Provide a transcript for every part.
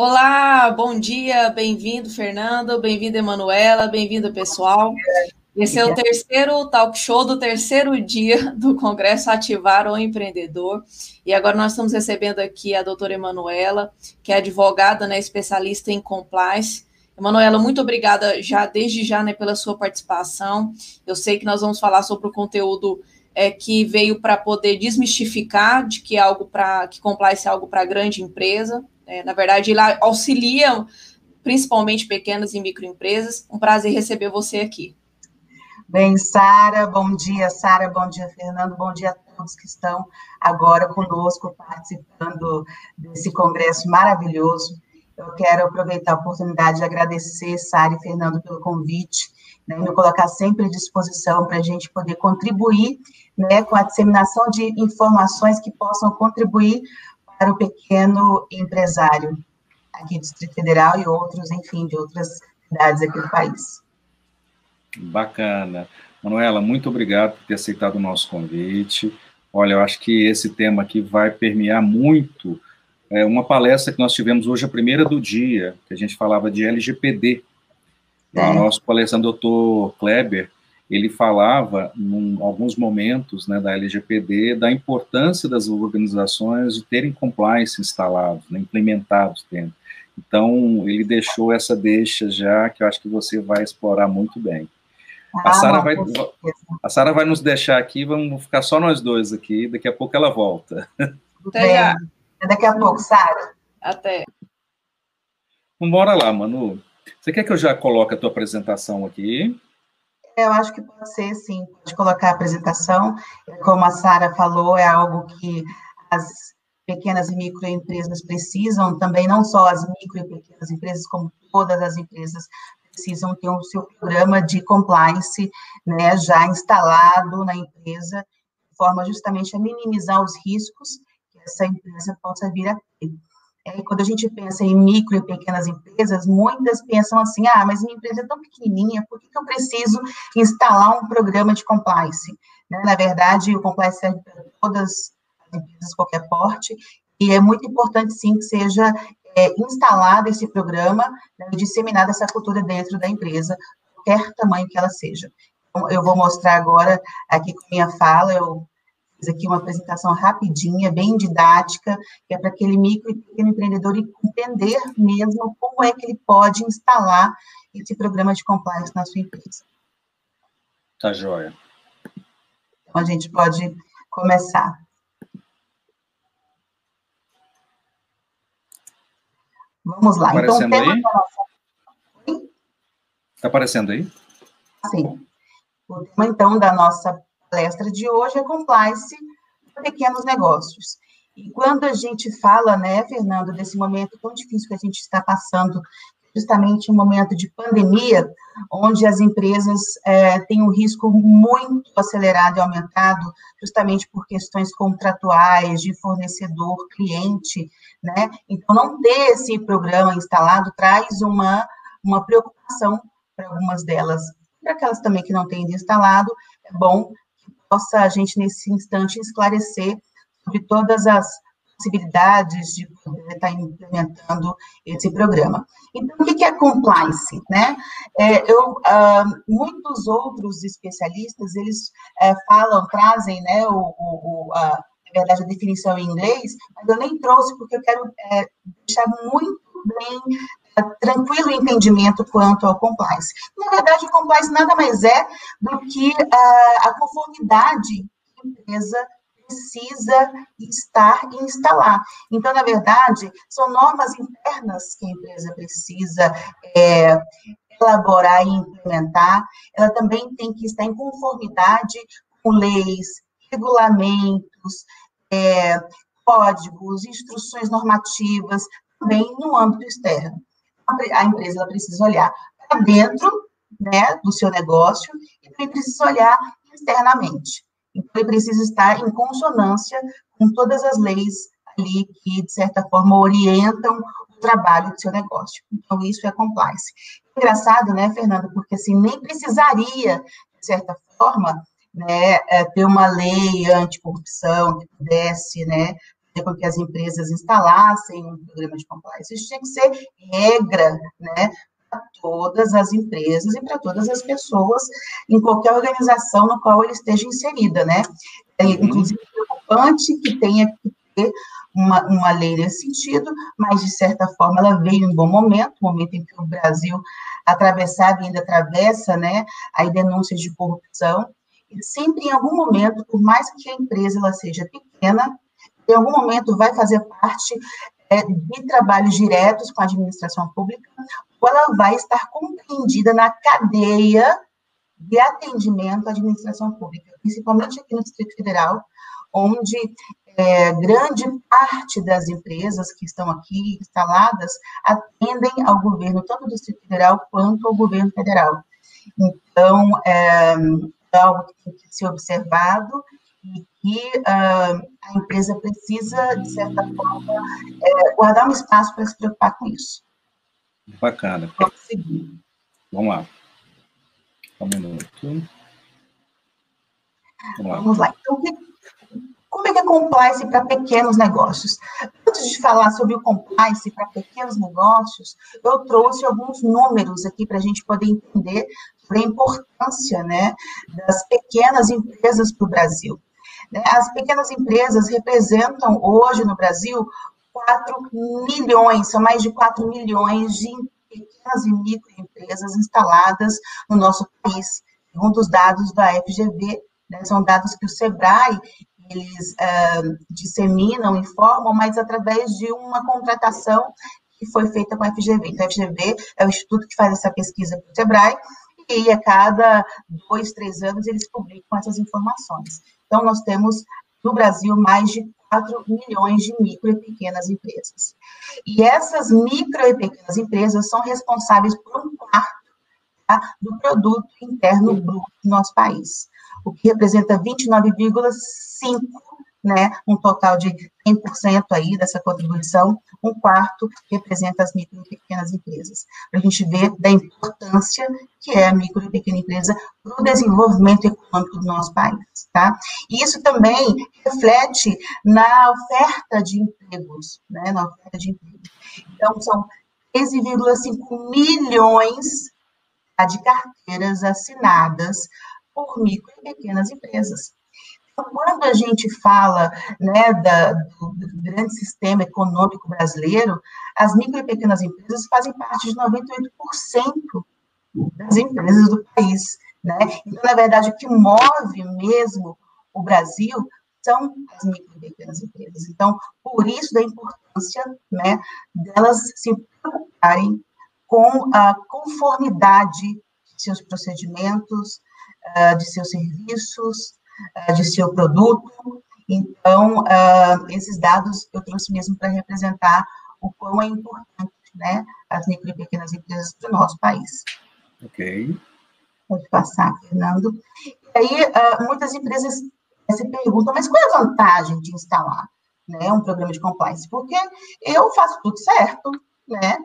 Olá, bom dia, bem-vindo, Fernando, bem-vindo, Emanuela, bem-vindo, pessoal. Esse é o terceiro talk show do terceiro dia do Congresso Ativar o Empreendedor. E agora nós estamos recebendo aqui a doutora Emanuela, que é advogada, né, especialista em compliance. Emanuela, muito obrigada já desde já né, pela sua participação. Eu sei que nós vamos falar sobre o conteúdo é, que veio para poder desmistificar de que é algo para que compliance é algo para grande empresa. É, na verdade, ele auxilia principalmente pequenas e microempresas. Um prazer receber você aqui. Bem, Sara, bom dia, Sara, bom dia, Fernando, bom dia a todos que estão agora conosco participando desse congresso maravilhoso. Eu quero aproveitar a oportunidade de agradecer, Sara e Fernando, pelo convite, né, me colocar sempre à disposição para a gente poder contribuir né, com a disseminação de informações que possam contribuir para o pequeno empresário aqui do Distrito Federal e outros, enfim, de outras cidades aqui do país. Bacana. Manuela, muito obrigado por ter aceitado o nosso convite. Olha, eu acho que esse tema aqui vai permear muito é, uma palestra que nós tivemos hoje, a primeira do dia, que a gente falava de LGPD. É. O nosso palestrante, doutor Kleber, ele falava, em alguns momentos né, da LGPD, da importância das organizações de terem compliance instalados, né, implementados dentro. Então, ele deixou essa deixa já, que eu acho que você vai explorar muito bem. A Sara vai, a Sara vai nos deixar aqui, vamos ficar só nós dois aqui, daqui a pouco ela volta. Até já. Daqui a pouco, Sara. Até. Vamos bora lá, Manu. Você quer que eu já coloque a tua apresentação aqui? Eu acho que pode ser, sim. Pode colocar a apresentação. Como a Sara falou, é algo que as pequenas e microempresas precisam, também não só as micro e pequenas empresas, como todas as empresas precisam ter o seu programa de compliance né, já instalado na empresa, de forma justamente a minimizar os riscos que essa empresa possa vir a ter. É, quando a gente pensa em micro e pequenas empresas, muitas pensam assim: ah, mas minha empresa é tão pequenininha, por que, que eu preciso instalar um programa de compliance? Né? Na verdade, o compliance serve para todas as empresas, qualquer porte, e é muito importante, sim, que seja é, instalado esse programa né, e disseminada essa cultura dentro da empresa, qualquer tamanho que ela seja. Então, eu vou mostrar agora, aqui com minha fala, eu fiz aqui uma apresentação rapidinha, bem didática, que é para aquele micro e pequeno empreendedor entender mesmo como é que ele pode instalar esse programa de compliance na sua empresa. Tá joia. Então, a gente pode começar. Vamos lá. Tá então, então, aí? Nossa... Está aparecendo aí? Sim. O tema, então, da nossa palestra de hoje é compliance para pequenos negócios. E quando a gente fala, né, Fernando, desse momento tão difícil que a gente está passando justamente um momento de pandemia, onde as empresas é, têm um risco muito acelerado e aumentado, justamente por questões contratuais, de fornecedor, cliente, né? Então, não ter esse programa instalado traz uma, uma preocupação para algumas delas. Para aquelas também que não têm instalado, é bom possa a gente, nesse instante, esclarecer sobre todas as possibilidades de poder estar implementando esse programa. Então, o que é compliance? Né? É, eu, uh, muitos outros especialistas, eles é, falam, trazem né, o, o, a, na verdade, a definição em inglês, mas eu nem trouxe porque eu quero é, deixar muito bem tranquilo entendimento quanto ao compliance. Na verdade, o compliance nada mais é do que uh, a conformidade que a empresa precisa estar e instalar. Então, na verdade, são normas internas que a empresa precisa é, elaborar e implementar. Ela também tem que estar em conformidade com leis, regulamentos, é, códigos, instruções normativas, também no âmbito externo. A empresa precisa olhar para dentro né, do seu negócio e também precisa olhar externamente. Então, ele precisa estar em consonância com todas as leis ali que, de certa forma, orientam o trabalho do seu negócio. Então, isso é compliance. Engraçado, né, Fernando, porque, assim, nem precisaria, de certa forma, né, é, ter uma lei anticorrupção que pudesse, né, fazer com que as empresas instalassem um programa de compliance. Isso tinha que ser regra, né, para todas as empresas e para todas as pessoas em qualquer organização no qual ele esteja inserida, né? É, uhum. inclusive, preocupante que tenha que ter uma, uma lei nesse sentido, mas, de certa forma, ela veio em um bom momento, momento em que o Brasil atravessava e ainda atravessa, né, aí denúncias de corrupção, e sempre, em algum momento, por mais que a empresa ela seja pequena, em algum momento vai fazer parte é, de trabalhos diretos com a administração pública, ou ela vai estar compreendida na cadeia de atendimento à administração pública, principalmente aqui no Distrito Federal, onde é, grande parte das empresas que estão aqui instaladas atendem ao governo, tanto do Distrito Federal quanto ao governo federal. Então, é, é algo que tem que ser observado e que uh, a empresa precisa, de certa forma, é, guardar um espaço para se preocupar com isso. Bacana. Vamos seguir. Vamos lá. Um minuto. Vamos lá. Vamos lá. Então, como é que é compliance para pequenos negócios? Antes de falar sobre o compliance para pequenos negócios, eu trouxe alguns números aqui para a gente poder entender sobre a importância né, das pequenas empresas para o Brasil. Né, as pequenas empresas representam hoje no Brasil 4 milhões, são mais de 4 milhões de pequenas e microempresas instaladas no nosso país, segundo os dados da FGV, né, são dados que o SEBRAE eles uh, disseminam, informam, mas através de uma contratação que foi feita com a FGV. Então, a FGV é o instituto que faz essa pesquisa para o SEBRAE, e a cada dois, três anos eles publicam essas informações. Então, nós temos no Brasil mais de 4 milhões de micro e pequenas empresas. E essas micro e pequenas empresas são responsáveis por um quarto tá, do produto interno bruto do nosso país, o que representa 29,5 né, um total de 100% aí dessa contribuição, um quarto representa as micro e pequenas empresas. Para a gente ver da importância que é a micro e pequena empresa para o desenvolvimento econômico do nosso país, tá? E isso também reflete na oferta de empregos, né, na oferta de empregos. Então, são 13,5 milhões de carteiras assinadas por micro e pequenas empresas. Quando a gente fala né, da, do, do grande sistema econômico brasileiro, as micro e pequenas empresas fazem parte de 98% das empresas do país. Né? Então, na verdade, o que move mesmo o Brasil são as micro e pequenas empresas. Então, por isso da importância né, delas se preocuparem com a conformidade de seus procedimentos, ah, de seus serviços, de seu produto. Então, uh, esses dados eu trouxe mesmo para representar o quão é importante, né, as micro e pequenas empresas do nosso país. Ok. Pode passar, Fernando. E aí, uh, muitas empresas se perguntam, mas qual é a vantagem de instalar né, um programa de compliance? Porque eu faço tudo certo, né?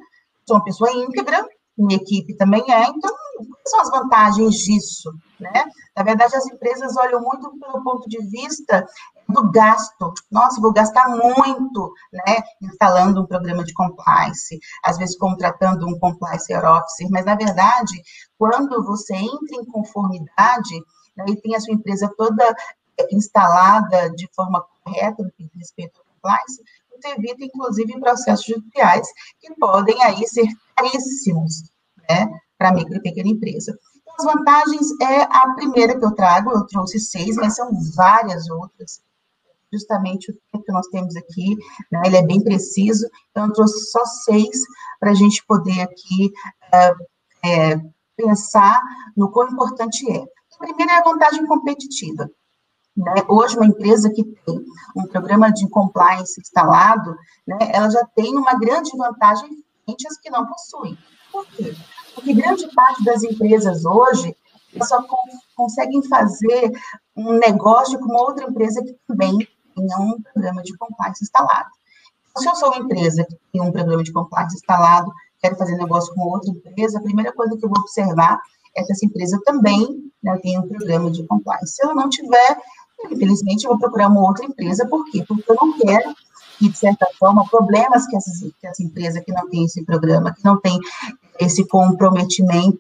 Sou uma pessoa íntegra, minha equipe também é, então, quais são as vantagens disso? Né? Na verdade, as empresas olham muito pelo ponto de vista do gasto. Nossa, vou gastar muito, né, instalando um programa de compliance, às vezes contratando um compliance officer, mas, na verdade, quando você entra em conformidade né, e tem a sua empresa toda instalada de forma correta no que diz respeito ao compliance, você evita, inclusive, processos judiciais que podem aí ser caríssimos, né, para a micro e pequena empresa. As vantagens é a primeira que eu trago, eu trouxe seis, mas são várias outras. Justamente o que nós temos aqui, né, ele é bem preciso, então eu trouxe só seis para a gente poder aqui é, pensar no quão importante é. A primeira é a vantagem competitiva. Né? Hoje, uma empresa que tem um programa de compliance instalado, né, ela já tem uma grande vantagem frente às que não possuem. Por quê? Porque grande parte das empresas hoje só conseguem fazer um negócio com outra empresa que também tenha um programa de compliance instalado. Se eu sou uma empresa que tem um programa de compliance instalado, quero fazer negócio com outra empresa, a primeira coisa que eu vou observar é que essa empresa também né, tem um programa de compliance. Se ela não tiver, infelizmente, eu vou procurar uma outra empresa, por quê? Porque eu não quero e, de certa forma, problemas que, essas, que essa empresa que não tem esse programa, que não tem esse comprometimento,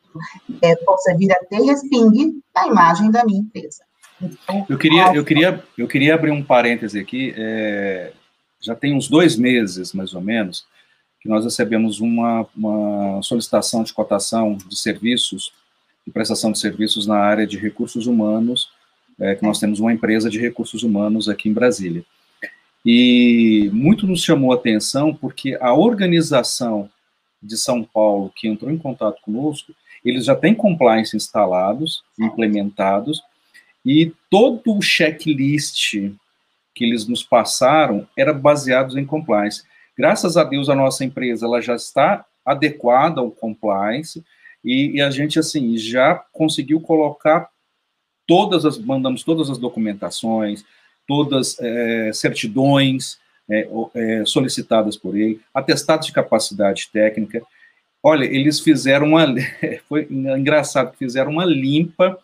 é, possa vir a ter respingue na imagem da minha empresa. Então, eu, queria, eu, queria, eu queria abrir um parêntese aqui. É, já tem uns dois meses, mais ou menos, que nós recebemos uma, uma solicitação de cotação de serviços, de prestação de serviços na área de recursos humanos, é, que nós temos uma empresa de recursos humanos aqui em Brasília. E muito nos chamou a atenção porque a organização de São Paulo que entrou em contato conosco, eles já têm compliance instalados, implementados, e todo o checklist que eles nos passaram era baseado em compliance. Graças a Deus, a nossa empresa ela já está adequada ao compliance, e, e a gente, assim, já conseguiu colocar todas as, mandamos todas as documentações, todas é, certidões é, é, solicitadas por ele, atestados de capacidade técnica. Olha, eles fizeram uma, foi engraçado, fizeram uma limpa,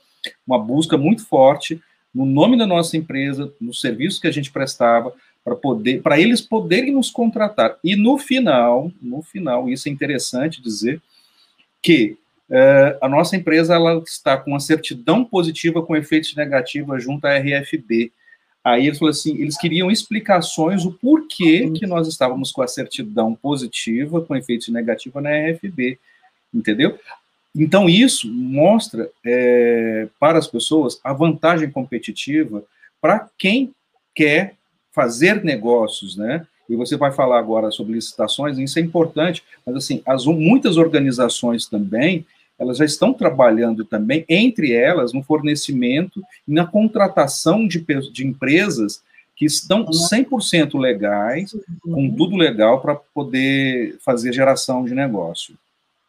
uma busca muito forte no nome da nossa empresa, nos serviços que a gente prestava, para poder, para eles poderem nos contratar. E no final, no final, isso é interessante dizer que Uh, a nossa empresa ela está com uma certidão positiva com efeitos negativos junto à RFB. Aí eles falaram assim, eles queriam explicações o porquê que nós estávamos com a certidão positiva com efeitos negativos na RFB, entendeu? Então isso mostra é, para as pessoas a vantagem competitiva para quem quer fazer negócios, né? E você vai falar agora sobre licitações, isso é importante, mas assim, as, muitas organizações também, elas já estão trabalhando também, entre elas, no fornecimento e na contratação de, de empresas que estão 100% legais, com tudo legal, para poder fazer geração de negócio.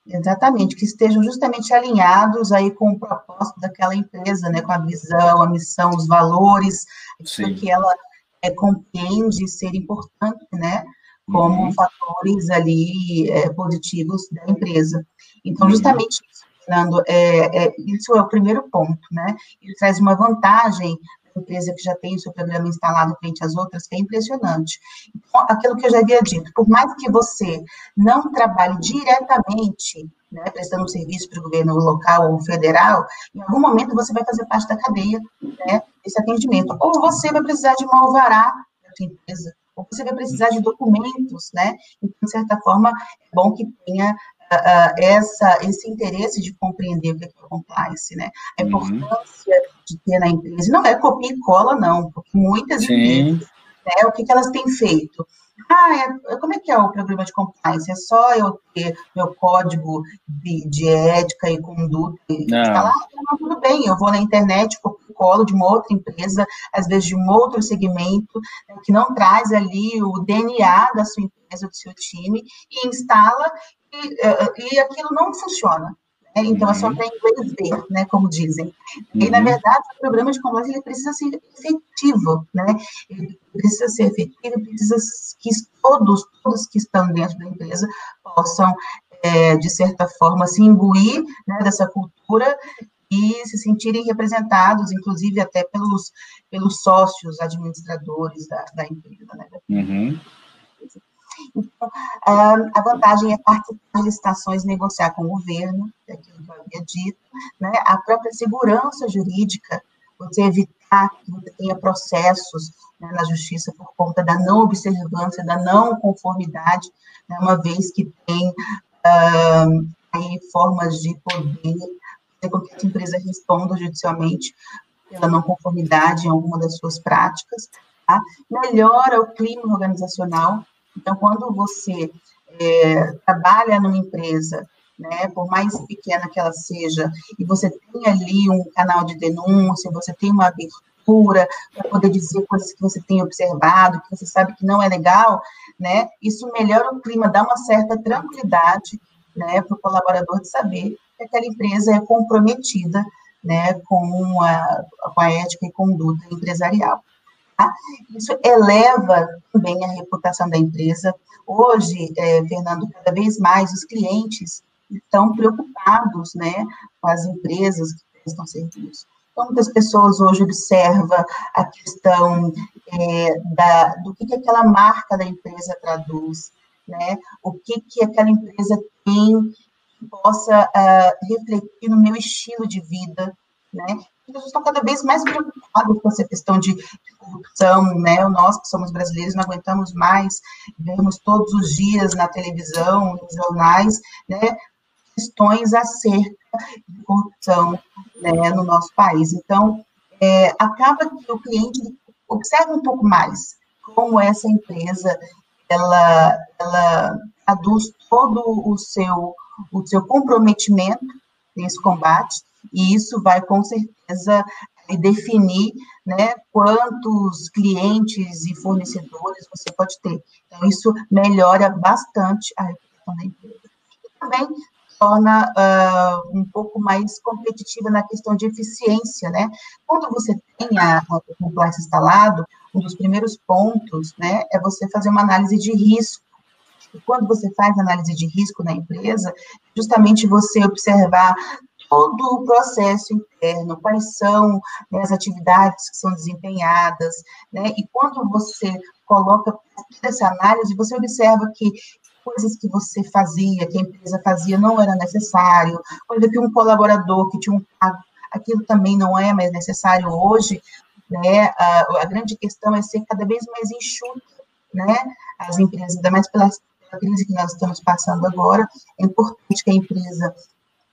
Exatamente, que estejam justamente alinhados aí com o propósito daquela empresa, né, com a visão, a missão, os valores, aquilo que ela é, compreende ser importante, né, como uhum. fatores ali é, positivos da empresa. Então, uhum. justamente isso, Fernando, é, é, isso é o primeiro ponto, né? Ele traz uma vantagem da empresa que já tem o seu programa instalado frente às outras, que é impressionante. Então, aquilo que eu já havia dito, por mais que você não trabalhe diretamente né, prestando serviço para o governo local ou federal, em algum momento você vai fazer parte da cadeia né, desse atendimento. Ou você vai precisar de uma alvará da sua empresa, ou você vai precisar de documentos, né? Então, de certa forma, é bom que tenha uh, essa, esse interesse de compreender o que é compliance, né? A uhum. importância uhum. de ter na empresa. Não é copia e cola, não, porque muitas Sim. empresas, né, o que, que elas têm feito? Ah, é, como é que é o programa de compliance? É só eu ter meu código de, de ética e conduta instalado? Não, tudo bem, eu vou na internet, colo de uma outra empresa, às vezes de um outro segmento, né, que não traz ali o DNA da sua empresa, do seu time, e instala, e, eh, e aquilo não funciona. Né? Então, uhum. é só uhum. para inglês ver, né, como dizem. Uhum. E, na uhum. verdade, o programa de compliance ele precisa ser efetivo, né? Ele precisa ser efetivo, precisa que todos, todos que estão dentro da empresa possam, é, de certa forma, se imbuir né, dessa cultura e se sentirem representados, inclusive até pelos, pelos sócios administradores da, da empresa. Né? Uhum. Então, a vantagem é participar de licitações, negociar com o governo, é aquilo que eu havia dito, né? a própria segurança jurídica, você evitar que você tenha processos né, na justiça por conta da não observância, da não conformidade, né, uma vez que tem aí formas de poder fazer com que essa empresa responda judicialmente pela não conformidade em alguma das suas práticas, tá? melhora o clima organizacional, então, quando você é, trabalha numa empresa, né, por mais pequena que ela seja, e você tem ali um canal de denúncia, você tem uma abertura para poder dizer coisas que você tem observado, que você sabe que não é legal, né, isso melhora o clima, dá uma certa tranquilidade, né, para o colaborador de saber que aquela empresa é comprometida, né, com a, com a ética e conduta empresarial. Tá? Isso eleva também a reputação da empresa. Hoje, é, Fernando, cada vez mais os clientes estão preocupados né, com as empresas que prestam serviço. Então, muitas pessoas hoje observam a questão é, da, do que, que aquela marca da empresa traduz, né? O que, que aquela empresa tem que possa uh, refletir no meu estilo de vida, né? As pessoas estão cada vez mais preocupadas com essa questão de, de corrupção, né? Nós que somos brasileiros não aguentamos mais, vemos todos os dias na televisão, nos jornais, né? Questões acerca de corrupção né, no nosso país. Então, é, acaba que o cliente observa um pouco mais como essa empresa ela, ela traduz todo o seu, o seu comprometimento nesse combate, e isso vai com certeza definir né, quantos clientes e fornecedores você pode ter. Então, isso melhora bastante a reputação da empresa. E também torna uh, um pouco mais competitiva na questão de eficiência, né? Quando você tem a, a compliance instalado, um dos primeiros pontos, né, é você fazer uma análise de risco. E quando você faz análise de risco na empresa, justamente você observar todo o processo interno, quais são né, as atividades que são desempenhadas, né, e quando você coloca essa análise, você observa que coisas que você fazia, que a empresa fazia, não era necessário, coisa que um colaborador que tinha um cargo, aquilo também não é mais necessário hoje, né? A, a grande questão é ser cada vez mais enxuta, né? As empresas, ainda mais pela, pela crise que nós estamos passando agora, é importante que a empresa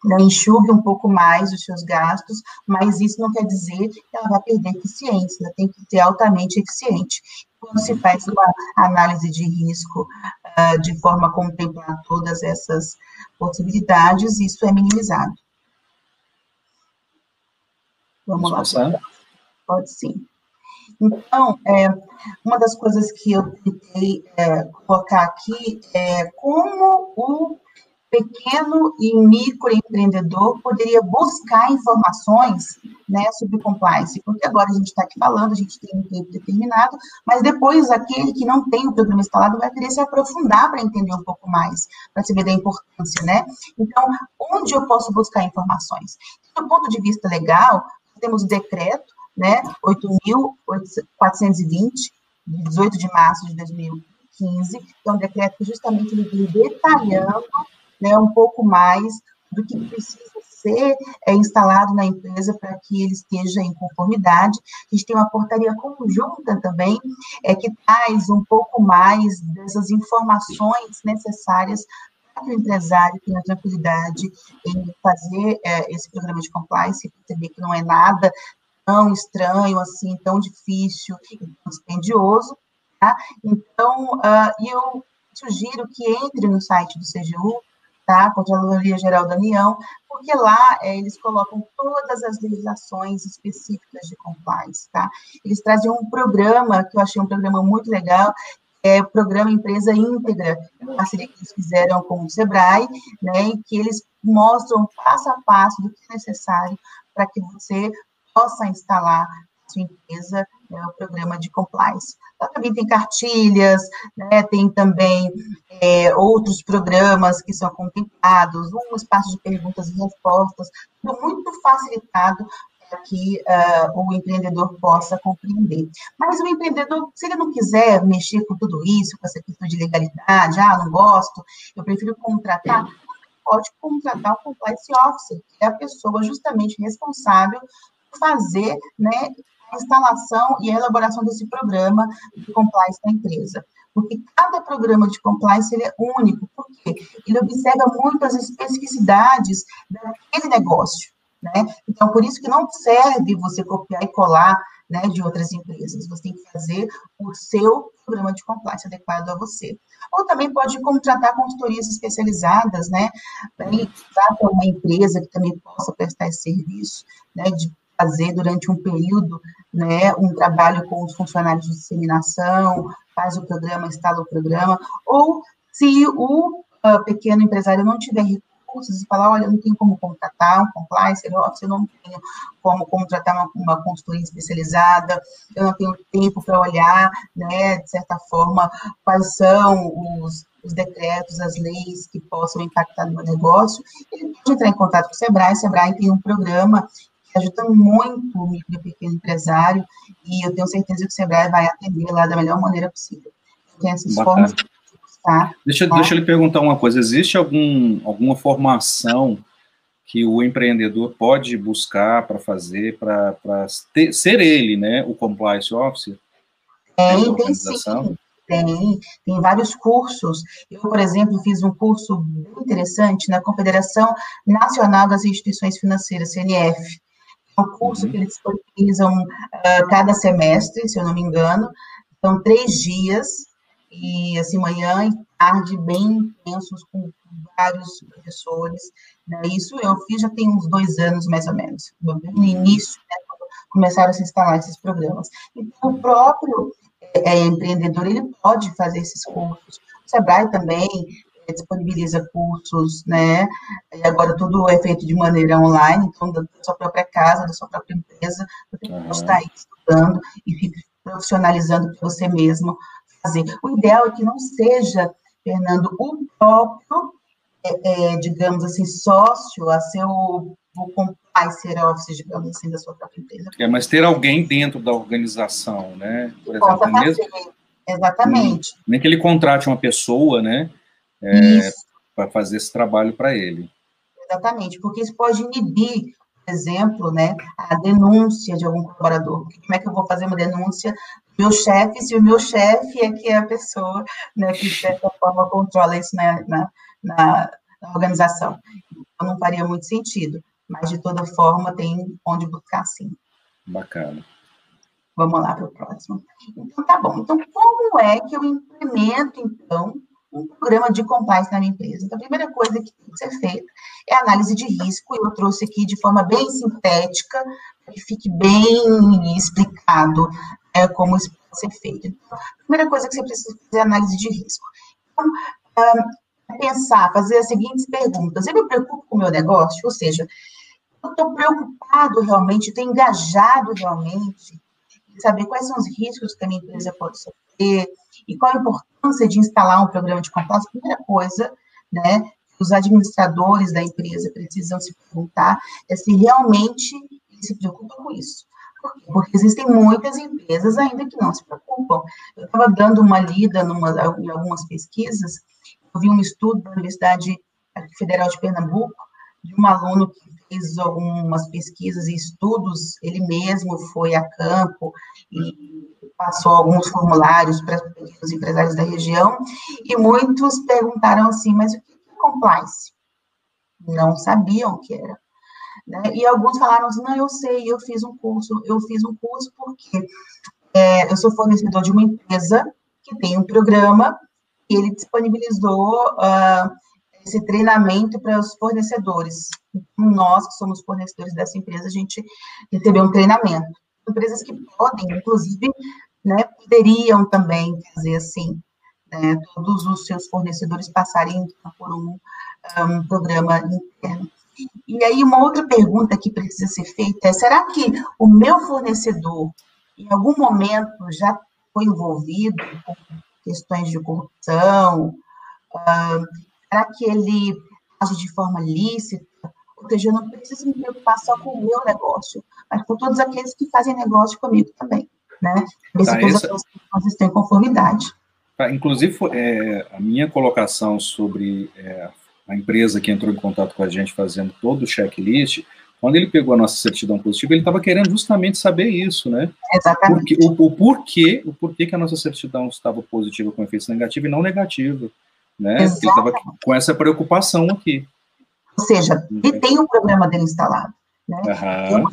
né, enxugue um pouco mais os seus gastos, mas isso não quer dizer que ela vai perder eficiência, ela tem que ser altamente eficiente. Quando se faz uma análise de risco uh, de forma a contemplar todas essas possibilidades, isso é minimizado. Vamos, Vamos lá. Passar? Pode sim. Então, é, uma das coisas que eu tentei é, colocar aqui é como o pequeno e microempreendedor poderia buscar informações né, sobre compliance, porque agora a gente está aqui falando, a gente tem um tempo determinado, mas depois aquele que não tem o programa instalado vai querer se aprofundar para entender um pouco mais, para saber da importância, né? Então, onde eu posso buscar informações? Do ponto de vista legal, temos o decreto, né, 8.420, de 18 de março de 2015, que é um decreto que justamente ele detalhando né, um pouco mais do que precisa ser é, instalado na empresa para que ele esteja em conformidade. A gente tem uma portaria conjunta também, é, que traz um pouco mais dessas informações necessárias para que o empresário tenha tranquilidade em fazer é, esse programa de compliance, perceber que não é nada tão estranho, assim, tão difícil e tão dispendioso, tá? Então, uh, eu sugiro que entre no site do CGU, tá? Controladoria Geral da União, porque lá é, eles colocam todas as legislações específicas de compliance, tá? Eles trazem um programa, que eu achei um programa muito legal, é o programa Empresa Íntegra, parceria que eles fizeram com o SEBRAE, né, em que eles mostram passo a passo do que é necessário para que você possa instalar sua empresa né, o programa de compliance. Então, também tem cartilhas, né, tem também é, outros programas que são contemplados, um espaço de perguntas e respostas, tudo muito facilitado para que uh, o empreendedor possa compreender. Mas o empreendedor, se ele não quiser mexer com tudo isso, com essa questão de legalidade, ah, não gosto, eu prefiro contratar, pode contratar o compliance officer, que é a pessoa justamente responsável por fazer, né, a instalação e a elaboração desse programa de compliance da empresa. Porque cada programa de compliance ele é único, porque ele observa muito as especificidades daquele negócio. Né? Então, por isso que não serve você copiar e colar né, de outras empresas. Você tem que fazer o seu programa de compliance adequado a você. Ou também pode contratar consultorias especializadas, né? Para uma empresa que também possa prestar esse serviço, né? De fazer durante um período, né, um trabalho com os funcionários de disseminação, faz o programa, instala o programa, ou se o uh, pequeno empresário não tiver recursos e falar, olha, eu não tenho como contratar um compliance eu não tenho como contratar uma, uma consultoria especializada, eu não tenho tempo para olhar, né, de certa forma, quais são os, os decretos, as leis que possam impactar no meu negócio, ele pode entrar em contato com o Sebrae, o Sebrae tem um programa ajuda muito o micro e pequeno empresário, e eu tenho certeza que o Sebrae vai atender lá da melhor maneira possível. Tem essas Bacana. formas Tá? Deixa, tá? deixa eu lhe perguntar uma coisa: existe algum, alguma formação que o empreendedor pode buscar para fazer, para ser ele, né, o compliance officer? Tem, tem sim. Tem, tem vários cursos. Eu, por exemplo, fiz um curso interessante na Confederação Nacional das Instituições Financeiras, CNF. É um curso uhum. que eles disponibilizam uh, cada semestre, se eu não me engano. São três dias, e assim, manhã e tarde, bem intensos, com vários professores. Né? Isso eu fiz já tem uns dois anos, mais ou menos, no início, né, quando começaram a se instalar esses programas. Então, o próprio é, empreendedor, ele pode fazer esses cursos. O Sebrae também disponibiliza cursos, né? E agora tudo é feito de maneira online, então da sua própria casa, da sua própria empresa, você pode estar aí estudando e fica profissionalizando para você mesmo fazer. O ideal é que não seja, Fernando, o próprio, é, é, digamos assim, sócio a ser o, o compliance office, digamos assim, da sua própria empresa. É, mas ter alguém dentro da organização, né? Por exemplo, mesmo, Exatamente. Nem, nem, que ele contrate uma pessoa, né? É, para fazer esse trabalho para ele. Exatamente, porque isso pode inibir exemplo, né, a denúncia de algum colaborador. Como é que eu vou fazer uma denúncia do meu chefe, se o meu chefe é que é a pessoa né, que, de certa forma, controla isso na, na, na, na organização? Então, não faria muito sentido, mas, de toda forma, tem onde buscar, sim. Bacana. Vamos lá para o próximo. Então, tá bom. Então, como é que eu implemento, então, um programa de compliance na minha empresa. Então, a primeira coisa que tem que ser feita é análise de risco, e eu trouxe aqui de forma bem sintética, para que fique bem explicado é, como isso pode ser feito. Então, a primeira coisa que você precisa fazer é análise de risco. Então, um, pensar, fazer as seguintes perguntas. Eu me preocupo com o meu negócio? Ou seja, eu estou preocupado realmente, estou engajado realmente em saber quais são os riscos que a minha empresa pode sofrer, e qual a importância de instalar um programa de compliance? Primeira coisa, né, os administradores da empresa precisam se perguntar é se realmente se preocupam com isso. Por quê? Porque existem muitas empresas ainda que não se preocupam. Eu estava dando uma lida numa, em algumas pesquisas, eu vi um estudo da Universidade Federal de Pernambuco, de um aluno que fez algumas pesquisas e estudos, ele mesmo foi a campo e passou alguns formulários para os empresários da região, e muitos perguntaram assim, mas o que é compliance? Não sabiam o que era. Né? E alguns falaram assim, não, eu sei, eu fiz um curso, eu fiz um curso porque é, eu sou fornecedor de uma empresa que tem um programa e ele disponibilizou uh, esse treinamento para os fornecedores. Nós, que somos fornecedores dessa empresa, a gente recebeu um treinamento. Empresas que podem, inclusive, né, poderiam também fazer assim, né, todos os seus fornecedores passarem por um, um programa interno. E aí, uma outra pergunta que precisa ser feita é: será que o meu fornecedor, em algum momento, já foi envolvido com questões de corrupção? Uh, Será que ele age de forma lícita? Ou seja, eu não preciso me preocupar só com o meu negócio, mas com todos aqueles que fazem negócio comigo também, né? Ver se essa... aqueles estão em conformidade. Tá, inclusive, é, a minha colocação sobre é, a empresa que entrou em contato com a gente fazendo todo o checklist, quando ele pegou a nossa certidão positiva, ele estava querendo justamente saber isso, né? Exatamente. Porque, o, o, porquê, o porquê que a nossa certidão estava positiva com efeitos negativos e não negativos né? Ele estava com essa preocupação aqui. Ou seja, ele tem um problema dele instalado. Né? Uhum.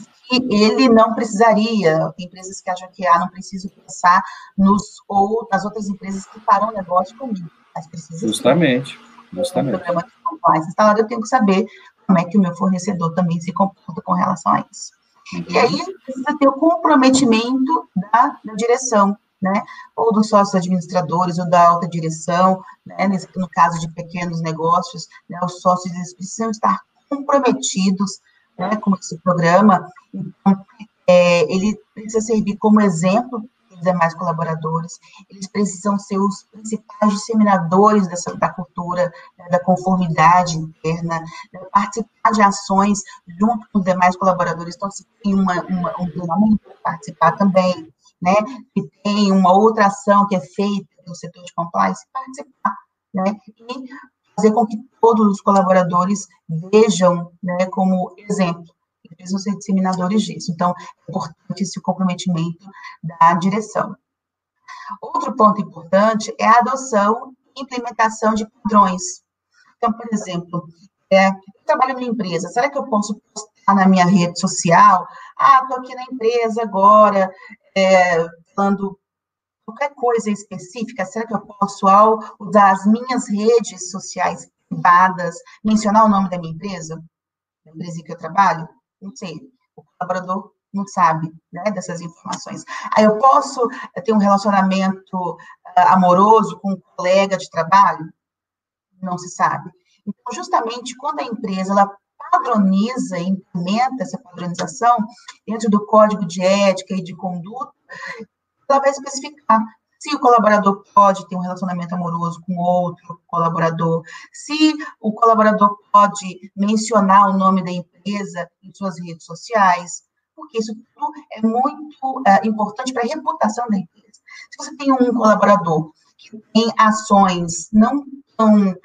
ele não precisaria, tem empresas que acham que ah, não preciso pensar nos ou nas outras empresas que farão negócio comigo, mas precisa Justamente, ser. justamente. Um problema de compliance instalado, eu tenho que saber como é que o meu fornecedor também se comporta com relação a isso. Uhum. E aí precisa ter o comprometimento da, da direção, né, ou dos sócios administradores, ou da alta direção, né, nesse, no caso de pequenos negócios, né, os sócios eles precisam estar comprometidos né, com esse programa, então, é, ele precisa servir como exemplo e demais colaboradores, eles precisam ser os principais disseminadores dessa, da cultura, né, da conformidade interna, né, participar de ações junto com os demais colaboradores. Então, se tem uma, uma, um treinamento, participar também, né? Se tem uma outra ação que é feita no setor de compliance, participar, né? E fazer com que todos os colaboradores vejam, né, como exemplo eles precisam ser disseminadores disso. Então, é importante esse comprometimento da direção. Outro ponto importante é a adoção e implementação de padrões. Então, por exemplo, é, eu trabalho numa empresa, será que eu posso na minha rede social? Ah, estou aqui na empresa agora, é, falando qualquer coisa específica, será que eu posso, ao usar as minhas redes sociais privadas, mencionar o nome da minha empresa, da empresa em que eu trabalho? não sei, o colaborador não sabe né, dessas informações. Aí eu posso ter um relacionamento uh, amoroso com um colega de trabalho? Não se sabe. Então, justamente quando a empresa ela padroniza implementa essa padronização dentro do código de ética e de conduta, ela vai especificar se o colaborador pode ter um relacionamento amoroso com outro colaborador, se o colaborador pode mencionar o nome da empresa em suas redes sociais, porque isso tudo é muito é, importante para a reputação da empresa. Se você tem um colaborador que tem ações não tão,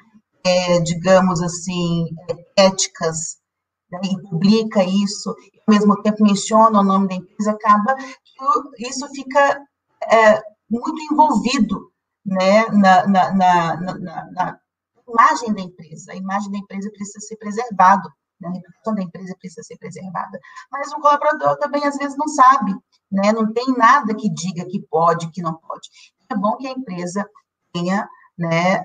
é, digamos assim, é, éticas, né, e publica isso, e ao mesmo tempo menciona o nome da empresa, acaba que isso fica é, muito envolvido né, na, na, na, na, imagem da empresa. A imagem da empresa precisa ser preservada, né, a reputação da empresa precisa ser preservada. Mas o colaborador também, às vezes, não sabe, né, não tem nada que diga que pode, que não pode. É bom que a empresa tenha né,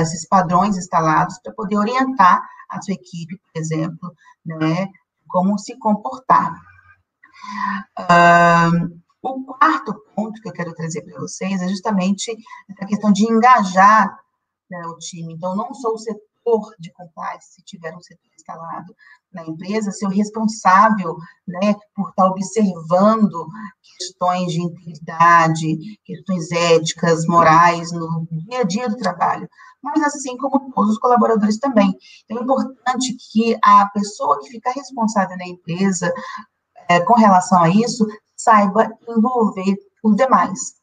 esses padrões instalados para poder orientar a sua equipe, por exemplo, né, como se comportar. Uh, o quarto ponto que eu quero trazer para vocês é justamente a questão de engajar né, o time. Então, não sou o setor de compliance, se tiver um setor instalado na empresa, ser o responsável né, por estar observando questões de integridade, questões éticas, morais, no dia a dia do trabalho, mas assim como todos os colaboradores também. Então, é importante que a pessoa que fica responsável na empresa é, com relação a isso saiba envolver os demais.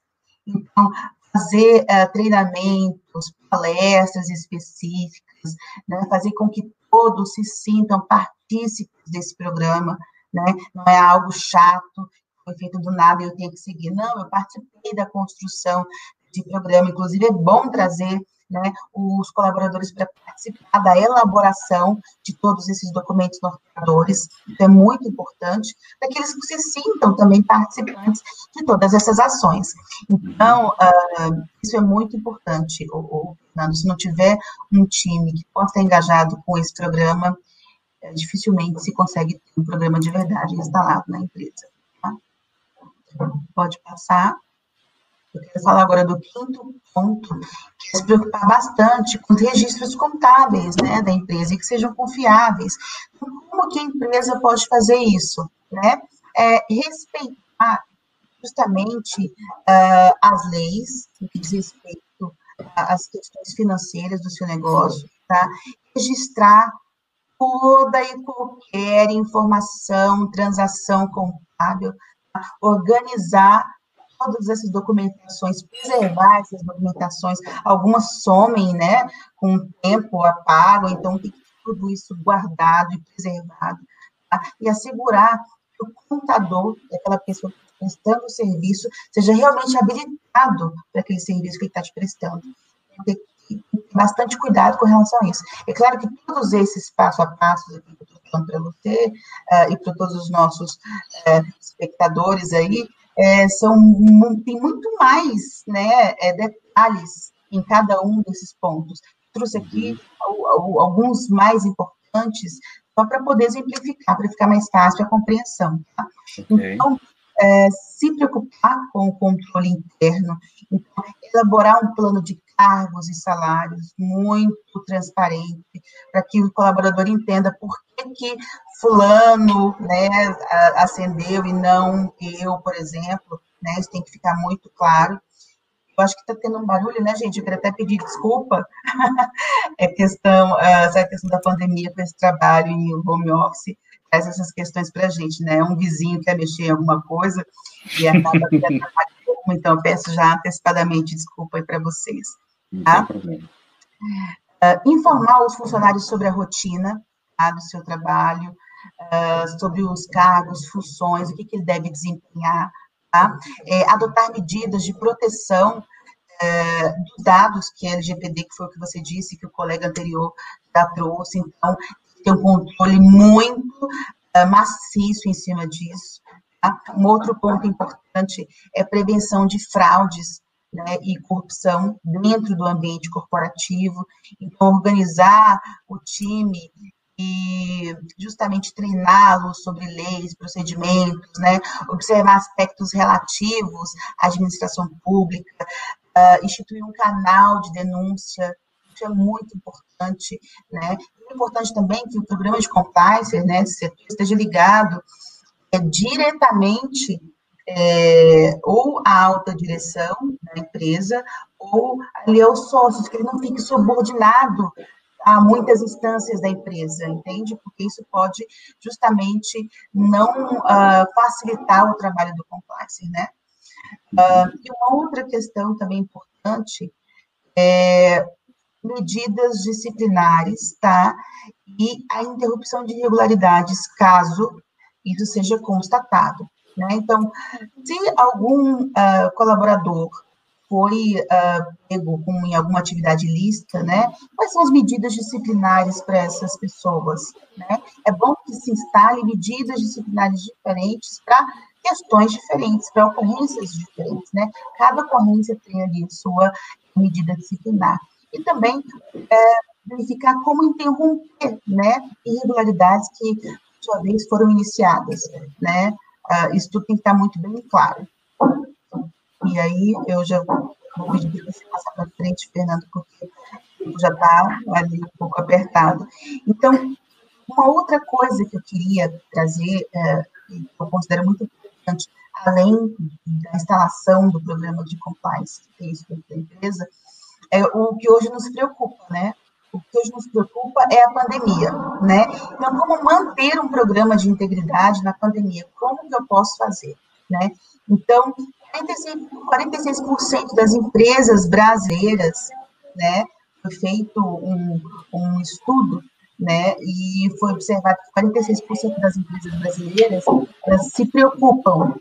Então, fazer uh, treinamentos, palestras específicas, né, fazer com que todos se sintam partícipes desse programa, né, não é algo chato, foi feito do nada e eu tenho que seguir. Não, eu participei da construção de programa, inclusive é bom trazer né, os colaboradores para participar da elaboração de todos esses documentos norteadores. Isso é muito importante para que eles se sintam também participantes de todas essas ações. Então, uh, isso é muito importante, o, Fernando. Se não tiver um time que possa estar engajado com esse programa, é, dificilmente se consegue ter um programa de verdade instalado na empresa. Tá? Pode passar. Eu quero falar agora do quinto ponto, que é se preocupar bastante com os registros contábeis né, da empresa e que sejam confiáveis. Então, como que a empresa pode fazer isso? Né? É, respeitar justamente uh, as leis que diz respeito às questões financeiras do seu negócio, tá? registrar toda e qualquer informação, transação contábil, tá? organizar todas essas documentações, preservar essas documentações, algumas somem, né, com o tempo apago, então tem que ter tudo isso guardado e preservado, tá? e assegurar que o contador, aquela pessoa que está prestando o serviço, seja realmente habilitado para aquele serviço que ele está te prestando. Tem que ter bastante cuidado com relação a isso. É claro que todos esses passo a passo que eu estou falando para você uh, e para todos os nossos uh, espectadores aí, é, são, tem muito mais né, é, detalhes em cada um desses pontos. Trouxe aqui uhum. alguns mais importantes, só para poder exemplificar, para ficar mais fácil a compreensão. Tá? Okay. Então, é, se preocupar com o controle interno, então, elaborar um plano de cargos e salários muito transparente, para que o colaborador entenda por que, que fulano né, acendeu e não eu, por exemplo, né? Isso tem que ficar muito claro. Eu acho que está tendo um barulho, né, gente? Eu quero até pedir desculpa. é questão, essa questão da pandemia com esse trabalho em home office traz essas questões para a gente, né? Um vizinho quer mexer em alguma coisa e acaba que então peço já antecipadamente desculpa aí para vocês. Tá? Não tem problema. Uh, informar os funcionários sobre a rotina tá, do seu trabalho, uh, sobre os cargos, funções, o que, que ele deve desempenhar, tá? É, adotar medidas de proteção é, dos dados que é LGPD, que foi o que você disse, que o colega anterior já trouxe, então, tem um controle muito uh, maciço em cima disso. Tá? Um outro ponto importante é prevenção de fraudes né, e corrupção dentro do ambiente corporativo. Então, organizar o time e justamente treiná-lo sobre leis, procedimentos, né, observar aspectos relativos à administração pública, uh, instituir um canal de denúncia, isso é muito importante, né, é importante também que o programa de compliance, né, esteja ligado é, diretamente é, ou à alta direção da empresa, ou ali aos sócios, que ele não fique subordinado a muitas instâncias da empresa, entende? Porque isso pode justamente não uh, facilitar o trabalho do compliance, né? Uh, e uma outra questão também importante é medidas disciplinares, tá? E a interrupção de irregularidades, caso isso seja constatado, né? Então, se algum uh, colaborador foi uh, pego com, em alguma atividade ilícita, né? Quais são as medidas disciplinares para essas pessoas, né? É bom que se instale medidas disciplinares diferentes para questões diferentes, para ocorrências diferentes, né? Cada ocorrência tem ali sua medida disciplinar. E também é, verificar como interromper, né? Irregularidades que, por sua vez, foram iniciadas, né? Uh, isso tudo tem que estar muito bem claro. E aí eu já vou pedir para você passar para frente, Fernando, porque já está ali um pouco apertado. Então, uma outra coisa que eu queria trazer, é, que eu considero muito importante, além da instalação do programa de compliance que isso da empresa, é o que hoje nos preocupa, né? O que hoje nos preocupa é a pandemia, né? Então, como manter um programa de integridade na pandemia? Como que eu posso fazer, né? Então, 46%, das empresas brasileiras, né, foi feito um, um estudo, né, e foi observado que 46% das empresas brasileiras se preocupam,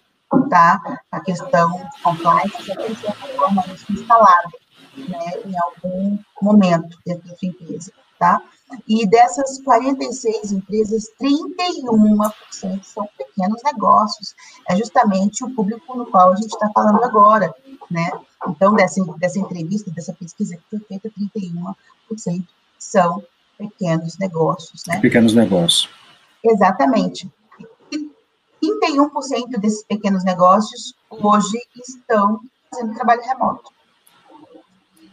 tá, a questão compliance, já tem de forma instalada, né, em algum momento dentro da sua empresa, tá? E dessas 46 empresas, 31% são pequenos negócios. É justamente o público no qual a gente está falando agora, né? Então, dessa, dessa entrevista, dessa pesquisa que foi feita, 31% são pequenos negócios, né? Pequenos negócios. Exatamente. E 31% desses pequenos negócios hoje estão fazendo trabalho remoto.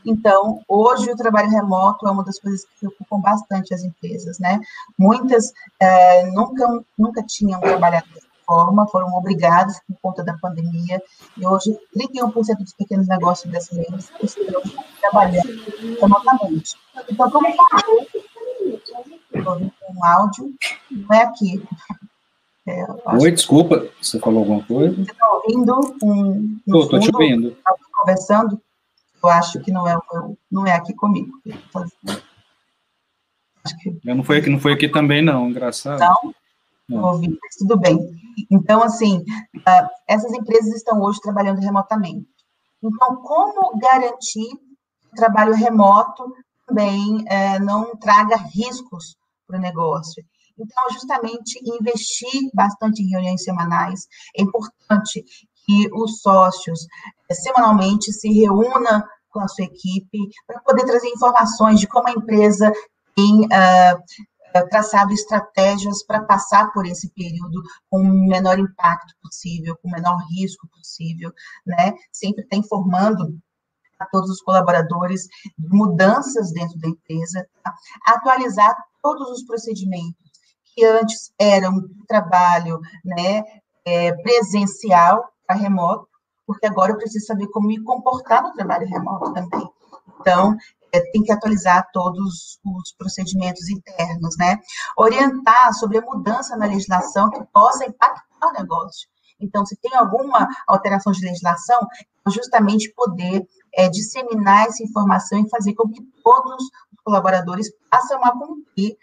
Então, hoje o trabalho remoto é uma das coisas que preocupam bastante as empresas, né? Muitas é, nunca, nunca tinham trabalhado dessa forma, foram obrigados por conta da pandemia, e hoje 31% dos pequenos negócios brasileiros estão trabalhando remotamente. Então, como estou ouvindo um áudio, não é aqui. É, Oi, desculpa, você falou alguma coisa? Você está ouvindo um. Estou te ouvindo. Conversando? Eu acho que não é, não é aqui comigo. Que... Eu não foi aqui, não foi aqui também, não, engraçado. Não? Não. Ouvi, tudo bem. Então, assim, uh, essas empresas estão hoje trabalhando remotamente. Então, como garantir que o trabalho remoto também uh, não traga riscos para o negócio? Então, justamente investir bastante em reuniões semanais. É importante que os sócios semanalmente se reúna com a sua equipe para poder trazer informações de como a empresa tem uh, traçado estratégias para passar por esse período com o menor impacto possível, com o menor risco possível, né? Sempre está informando a todos os colaboradores mudanças dentro da empresa, tá? atualizar todos os procedimentos que antes eram trabalho, né, é, presencial para remoto, porque agora eu preciso saber como me comportar no trabalho remoto também. Então, é, tem que atualizar todos os procedimentos internos, né? Orientar sobre a mudança na legislação que possa impactar o negócio. Então, se tem alguma alteração de legislação, justamente poder é, disseminar essa informação e fazer com que todos os colaboradores passem a cumprir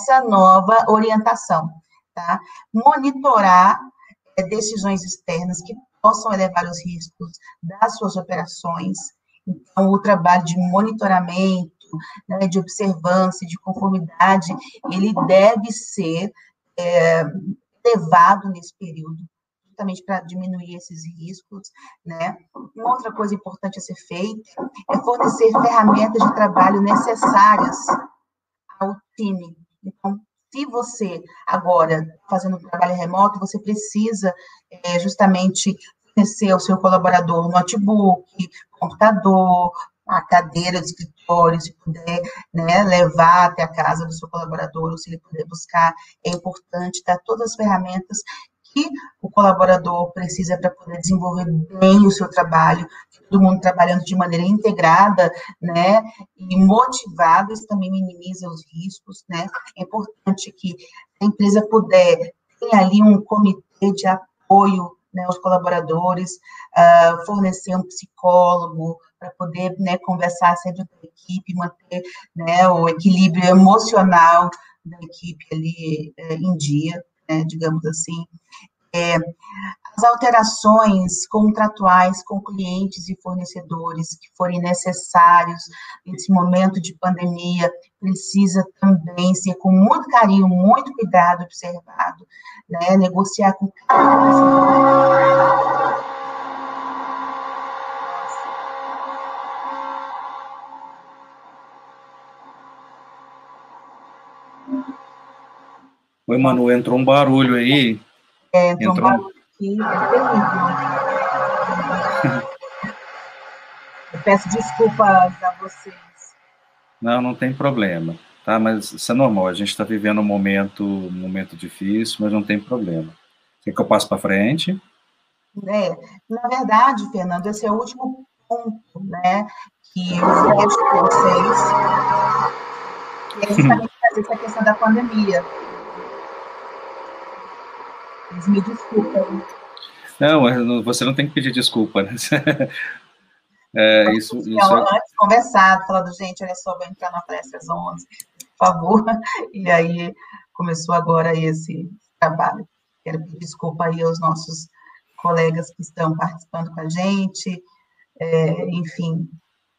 essa nova orientação, tá? Monitorar é, decisões externas que possam elevar os riscos das suas operações. Então, o trabalho de monitoramento, né, de observância, de conformidade, ele deve ser é, nesse período, justamente para diminuir esses riscos, né? Uma outra coisa importante a ser feita é fornecer ferramentas de trabalho necessárias ao time. Então, se você agora fazendo um trabalho remoto, você precisa é, justamente fornecer ao seu colaborador notebook, computador, a cadeira de escritório, se puder né, levar até a casa do seu colaborador, ou se ele puder buscar, é importante dar todas as ferramentas que o colaborador precisa para poder desenvolver bem o seu trabalho, todo mundo trabalhando de maneira integrada, né, e motivada, isso também minimiza os riscos, né, é importante que a empresa puder ter ali um comitê de apoio, né, aos colaboradores, uh, fornecer um psicólogo, para poder, né, conversar sempre com a equipe, manter, né, o equilíbrio emocional da equipe ali é, em dia, né, digamos assim. As alterações contratuais com clientes e fornecedores que forem necessários nesse momento de pandemia precisa também ser com muito carinho, muito cuidado observado, né? Negociar com cada Oi, Manu, entrou um barulho aí. É, entrou, aqui, é terrível. Eu peço desculpas a vocês. Não, não tem problema, tá? Mas isso é normal, a gente está vivendo um momento, um momento difícil, mas não tem problema. Quer que eu passe para frente? É, na verdade, Fernando, esse é o último ponto, né, que eu vejo com vocês, que é justamente fazer essa questão da pandemia. Me desculpem. Não, você não tem que pedir desculpa, né? É, isso, isso é... antes conversado, falando, gente, olha só, vou entrar na palestra às 11, por favor. E aí começou agora esse trabalho. Quero pedir desculpa aí aos nossos colegas que estão participando com a gente. É, enfim,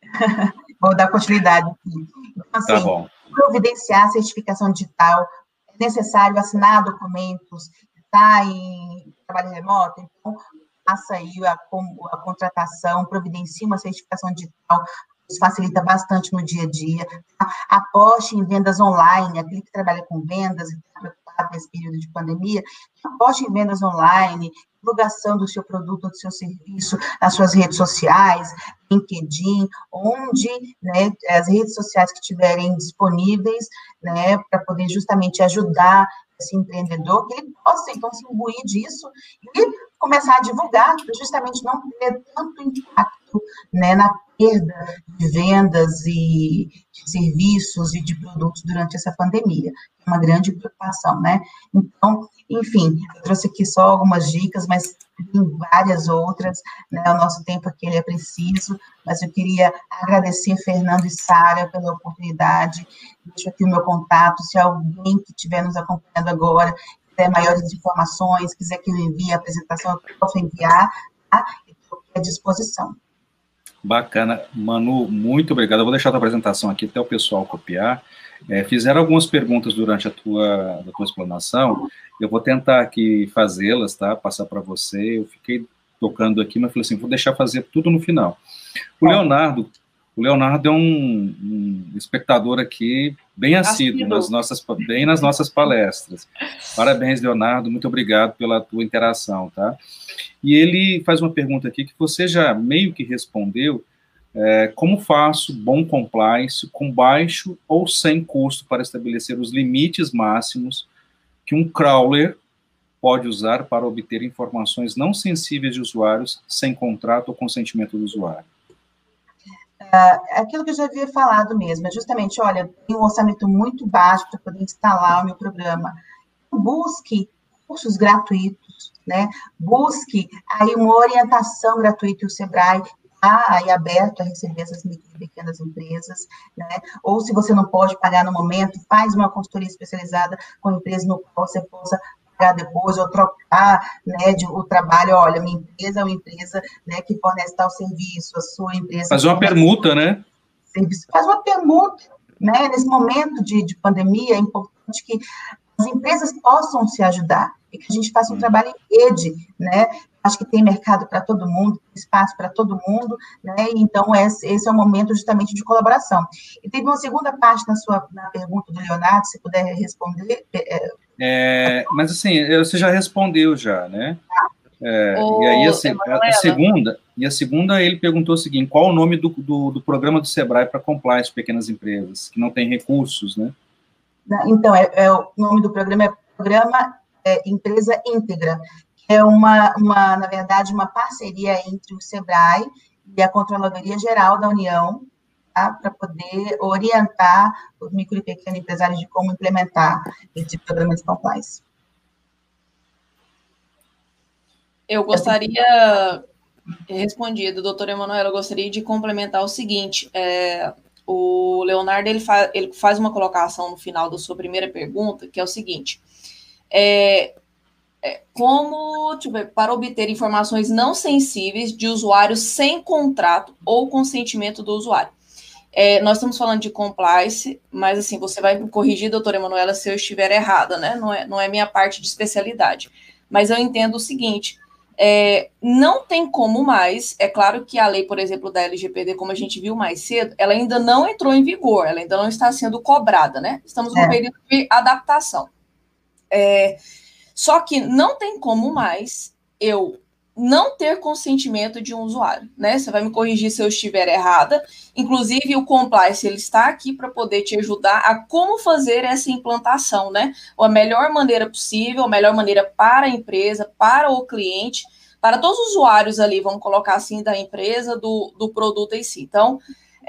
vou dar continuidade aqui. Então, assim, tá bom. providenciar a certificação digital, é necessário assinar documentos, está em trabalho remoto, então faça aí a, a contratação, providencie uma certificação digital, isso facilita bastante no dia a dia. Tá? Aposte em vendas online, aquele que trabalha com vendas e está preocupado nesse período de pandemia, aposte em vendas online, divulgação do seu produto, do seu serviço nas suas redes sociais, LinkedIn, onde né, as redes sociais que estiverem disponíveis, né, para poder justamente ajudar esse empreendedor, que ele possa, então, se imbuir disso e começar a divulgar, justamente não ter tanto impacto né, na perda de vendas e de serviços e de produtos durante essa pandemia. É uma grande preocupação, né? Então, enfim, eu trouxe aqui só algumas dicas, mas tem várias outras, né? O nosso tempo aqui é preciso, mas eu queria agradecer Fernando e Sara pela oportunidade. Deixo aqui o meu contato, se alguém que estiver nos acompanhando agora quiser maiores informações, quiser que eu envie a apresentação, eu posso enviar, tá? Estou à disposição. Bacana. Manu, muito obrigado. Eu vou deixar a tua apresentação aqui até o pessoal copiar. É, fizeram algumas perguntas durante a tua, a tua explanação, eu vou tentar aqui fazê-las, tá? Passar para você. Eu fiquei tocando aqui, mas falei assim, vou deixar fazer tudo no final. O Leonardo, o Leonardo é um, um espectador aqui bem assíduo nas nossas, bem nas nossas palestras. Parabéns, Leonardo, muito obrigado pela tua interação, tá? E ele faz uma pergunta aqui que você já meio que respondeu, é, como faço bom compliance com baixo ou sem custo para estabelecer os limites máximos que um crawler pode usar para obter informações não sensíveis de usuários sem contrato ou consentimento do usuário? É aquilo que eu já havia falado mesmo, é justamente, olha, tem um orçamento muito baixo para poder instalar o meu programa. Busque cursos gratuitos, né? Busque aí uma orientação gratuita, e o Sebrae está aí aberto a receber essas pequenas empresas, né? Ou se você não pode pagar no momento, faz uma consultoria especializada com a empresa no qual você possa pagar depois ou trocar, né, de, o trabalho, olha, minha empresa é uma empresa, né, que fornece tal serviço, a sua empresa... Faz uma permuta, né? Serviço, faz uma permuta, né, nesse momento de, de pandemia, é importante que as empresas possam se ajudar e que a gente faça um hum. trabalho em rede, né, acho que tem mercado para todo mundo, espaço para todo mundo, né? Então, esse, esse, é o momento justamente de colaboração. E teve uma segunda parte na sua na pergunta do Leonardo, se puder responder. É, mas assim, você já respondeu já, né? É, e aí a, a, segunda, e a segunda ele perguntou o seguinte: qual o nome do, do, do programa do Sebrae para compliance pequenas empresas que não têm recursos, né? Então, é, é o nome do programa é Programa é, Empresa Íntegra, é uma, uma, na verdade, uma parceria entre o SEBRAE e a Controladoria Geral da União, tá? para poder orientar os micro e pequenos empresários de como implementar esse programa de compliance. Eu gostaria, respondido, doutor Emanuel, eu gostaria de complementar o seguinte, é, o Leonardo, ele, fa, ele faz uma colocação no final da sua primeira pergunta, que é o seguinte, é, é, como ver, para obter informações não sensíveis de usuários sem contrato ou consentimento do usuário. É, nós estamos falando de compliance, mas assim, você vai me corrigir, doutora Emanuela, se eu estiver errada, né? Não é, não é minha parte de especialidade. Mas eu entendo o seguinte: é, não tem como mais, é claro que a lei, por exemplo, da LGPD, como a gente viu mais cedo, ela ainda não entrou em vigor, ela ainda não está sendo cobrada, né? Estamos no é. período de adaptação. É, só que não tem como mais eu não ter consentimento de um usuário, né? Você vai me corrigir se eu estiver errada. Inclusive, o compliance ele está aqui para poder te ajudar a como fazer essa implantação, né? A melhor maneira possível, a melhor maneira para a empresa, para o cliente, para todos os usuários ali, vamos colocar assim, da empresa, do, do produto em si. Então,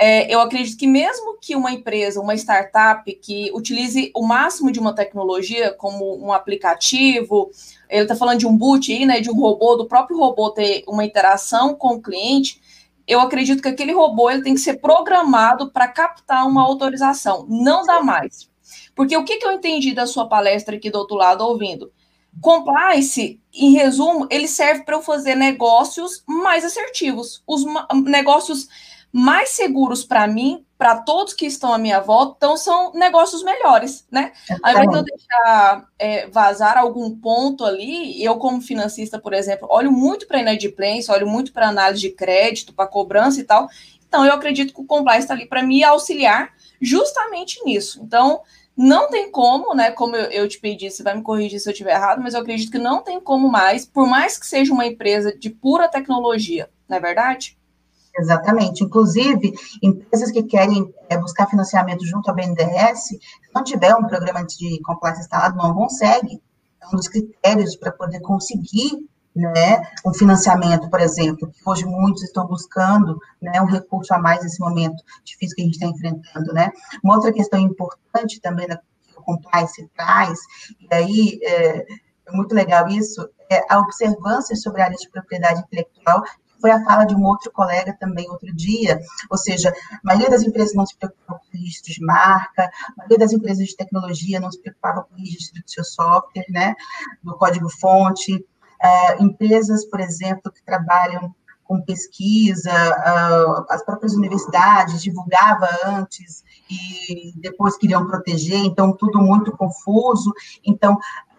é, eu acredito que mesmo que uma empresa, uma startup que utilize o máximo de uma tecnologia, como um aplicativo, ele está falando de um boot aí, né, de um robô, do próprio robô ter uma interação com o cliente, eu acredito que aquele robô ele tem que ser programado para captar uma autorização, não dá mais. Porque o que, que eu entendi da sua palestra aqui do outro lado, ouvindo? Compliance, em resumo, ele serve para eu fazer negócios mais assertivos, os negócios mais seguros para mim, para todos que estão à minha volta, então são negócios melhores, né? Ao invés de eu deixar é, vazar algum ponto ali, eu, como financista, por exemplo, olho muito para inadimplência, olho muito para análise de crédito, para cobrança e tal. Então, eu acredito que o compliance está ali para me auxiliar justamente nisso. Então, não tem como, né? Como eu, eu te pedi, você vai me corrigir se eu estiver errado, mas eu acredito que não tem como mais, por mais que seja uma empresa de pura tecnologia, não é verdade? Exatamente. Inclusive, empresas que querem é, buscar financiamento junto ao BNDES, se não tiver um programa de compliance instalado, não consegue. É um dos critérios para poder conseguir né, um financiamento, por exemplo, que hoje muitos estão buscando né, um recurso a mais nesse momento difícil que a gente está enfrentando. Né. Uma outra questão importante também da, que o compliance traz, e aí é, é muito legal isso, é a observância sobre a área de propriedade intelectual foi a fala de um outro colega também outro dia, ou seja, a maioria das empresas não se preocupava com o registro de marca, a maioria das empresas de tecnologia não se preocupava com o registro do seu software, né, do código-fonte, uh, empresas, por exemplo, que trabalham com pesquisa, uh, as próprias universidades divulgava antes e depois queriam proteger, então tudo muito confuso. Então,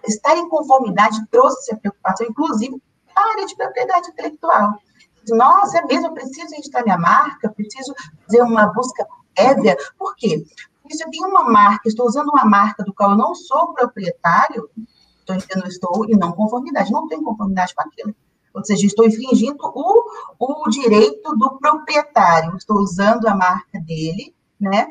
estar em conformidade trouxe essa preocupação, inclusive para a área de propriedade intelectual nossa, é mesmo, preciso registrar minha marca, preciso fazer uma busca prévia. Por quê? Porque se eu tenho uma marca, estou usando uma marca do qual eu não sou proprietário, então eu não estou em não conformidade, não tenho conformidade com aquilo. Ou seja, estou infringindo o, o direito do proprietário, estou usando a marca dele, né?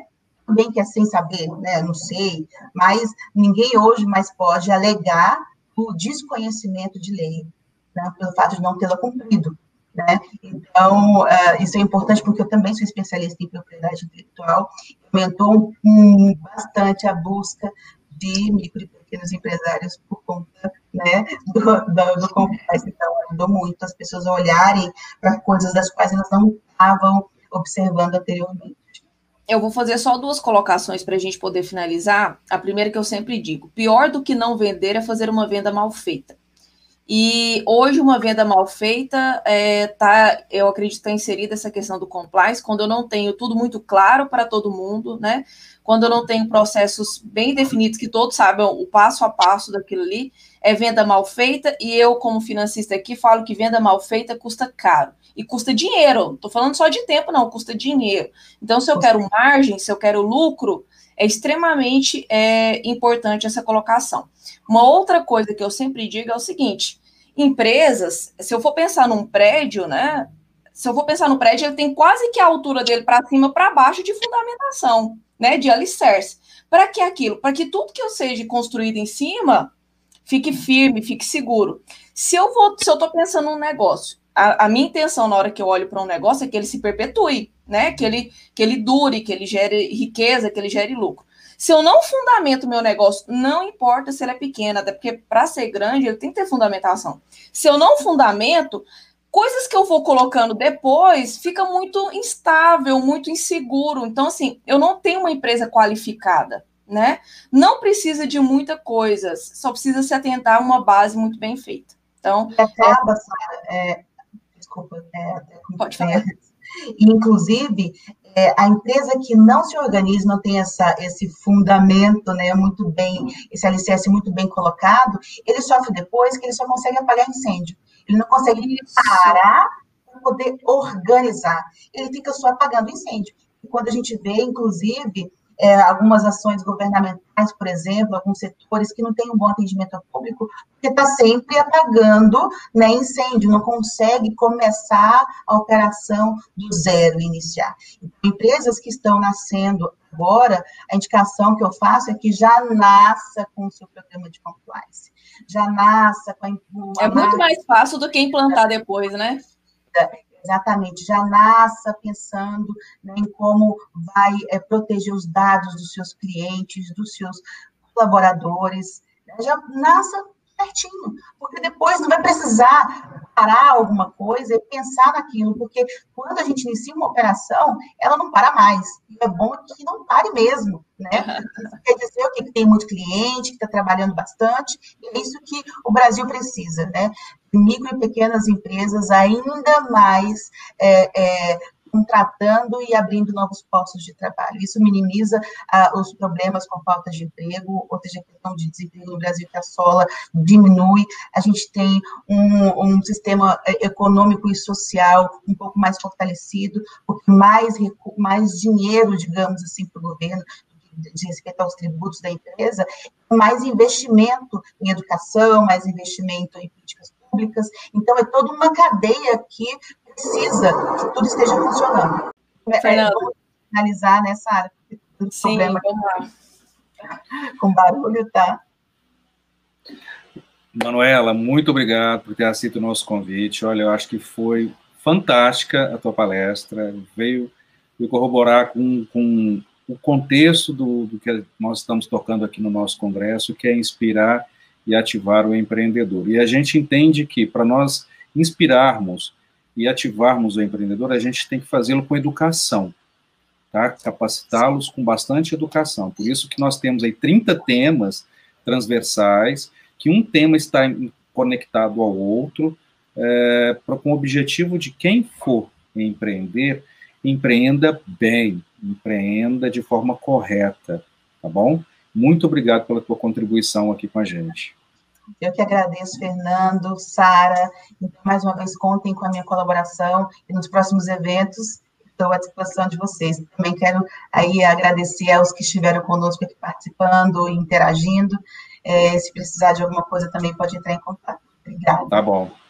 Bem que é sem saber, né? Não sei, mas ninguém hoje mais pode alegar do desconhecimento de lei, né, pelo fato de não tê-la cumprido. Né? Então, uh, isso é importante porque eu também sou especialista em propriedade intelectual, aumentou um, bastante a busca de micro e pequenos empresários por conta né, do, do, do. Então, ajudou muito as pessoas a olharem para coisas das quais elas não estavam observando anteriormente. Eu vou fazer só duas colocações para a gente poder finalizar. A primeira que eu sempre digo: pior do que não vender é fazer uma venda mal feita. E hoje uma venda mal feita é, tá, eu acredito que está inserida essa questão do compliance, quando eu não tenho tudo muito claro para todo mundo, né? Quando eu não tenho processos bem definidos que todos saibam o passo a passo daquilo ali, é venda mal feita, e eu, como financista aqui, falo que venda mal feita custa caro. E custa dinheiro. Estou falando só de tempo, não, custa dinheiro. Então, se eu quero margem, se eu quero lucro, é extremamente é, importante essa colocação. Uma outra coisa que eu sempre digo é o seguinte: empresas, se eu for pensar num prédio, né? Se eu for pensar no prédio, ele tem quase que a altura dele para cima, para baixo de fundamentação, né? De alicerce. Para que aquilo? Para que tudo que eu seja construído em cima fique firme, fique seguro. Se eu vou, se eu estou pensando num negócio, a, a minha intenção na hora que eu olho para um negócio é que ele se perpetue, né? Que ele, que ele dure, que ele gere riqueza, que ele gere lucro. Se eu não fundamento meu negócio, não importa se ele é pequeno, até porque para ser grande ele tem que ter fundamentação. Se eu não fundamento, coisas que eu vou colocando depois fica muito instável, muito inseguro. Então, assim, eu não tenho uma empresa qualificada, né? Não precisa de muita coisa, só precisa se atentar a uma base muito bem feita. Então, acaba, é, é, desculpa, é, pode falar. Inclusive, é, a empresa que não se organiza, não tem essa, esse fundamento né, muito bem, esse alicerce muito bem colocado, ele sofre depois que ele só consegue apagar incêndio. Ele não consegue Isso. parar para poder organizar. Ele fica só apagando incêndio. E quando a gente vê, inclusive, é, algumas ações governamentais, por exemplo, alguns setores que não têm um bom atendimento ao público, porque está sempre apagando né, incêndio, não consegue começar a operação do zero, iniciar. Então, empresas que estão nascendo agora, a indicação que eu faço é que já nasça com o seu programa de compliance, já nasça com a... É muito mais fácil do que implantar depois, né? Exatamente, já nasça pensando né, em como vai é, proteger os dados dos seus clientes, dos seus colaboradores, né, já nasça certinho, porque depois não vai precisar parar alguma coisa e pensar naquilo, porque quando a gente inicia uma operação, ela não para mais. E é bom que não pare mesmo, né? Isso quer dizer o? Que tem muito cliente, que está trabalhando bastante, e é isso que o Brasil precisa, né? Micro e pequenas empresas ainda mais é, é, contratando e abrindo novos postos de trabalho. Isso minimiza ah, os problemas com falta de emprego, ou seja, a questão de desemprego no Brasil que assola diminui. A gente tem um, um sistema eh, econômico e social um pouco mais fortalecido, porque mais, mais dinheiro, digamos assim, para o governo, de respeito aos tributos da empresa, mais investimento em educação, mais investimento em políticas públicas. Então, é toda uma cadeia que precisa que tudo esteja funcionando. É, Fernando. É, finalizar nessa área, Sim, problema vamos lá. com barulho, tá? Manuela, muito obrigado por ter aceito o nosso convite. Olha, eu acho que foi fantástica a tua palestra, veio me corroborar com, com o contexto do, do, que nós estamos tocando aqui no nosso congresso, que é inspirar e ativar o empreendedor. E a gente entende que para nós inspirarmos e ativarmos o empreendedor, a gente tem que fazê-lo com educação, tá? Capacitá-los com bastante educação. Por isso que nós temos aí 30 temas transversais, que um tema está conectado ao outro, é, com o objetivo de quem for empreender, empreenda bem, empreenda de forma correta, tá bom? Muito obrigado pela tua contribuição aqui com a gente. Eu que agradeço, Fernando, Sara. Então, mais uma vez, contem com a minha colaboração e nos próximos eventos estou à disposição de vocês. Também quero aí agradecer aos que estiveram conosco aqui participando, interagindo. É, se precisar de alguma coisa, também pode entrar em contato. Obrigada. Tá bom.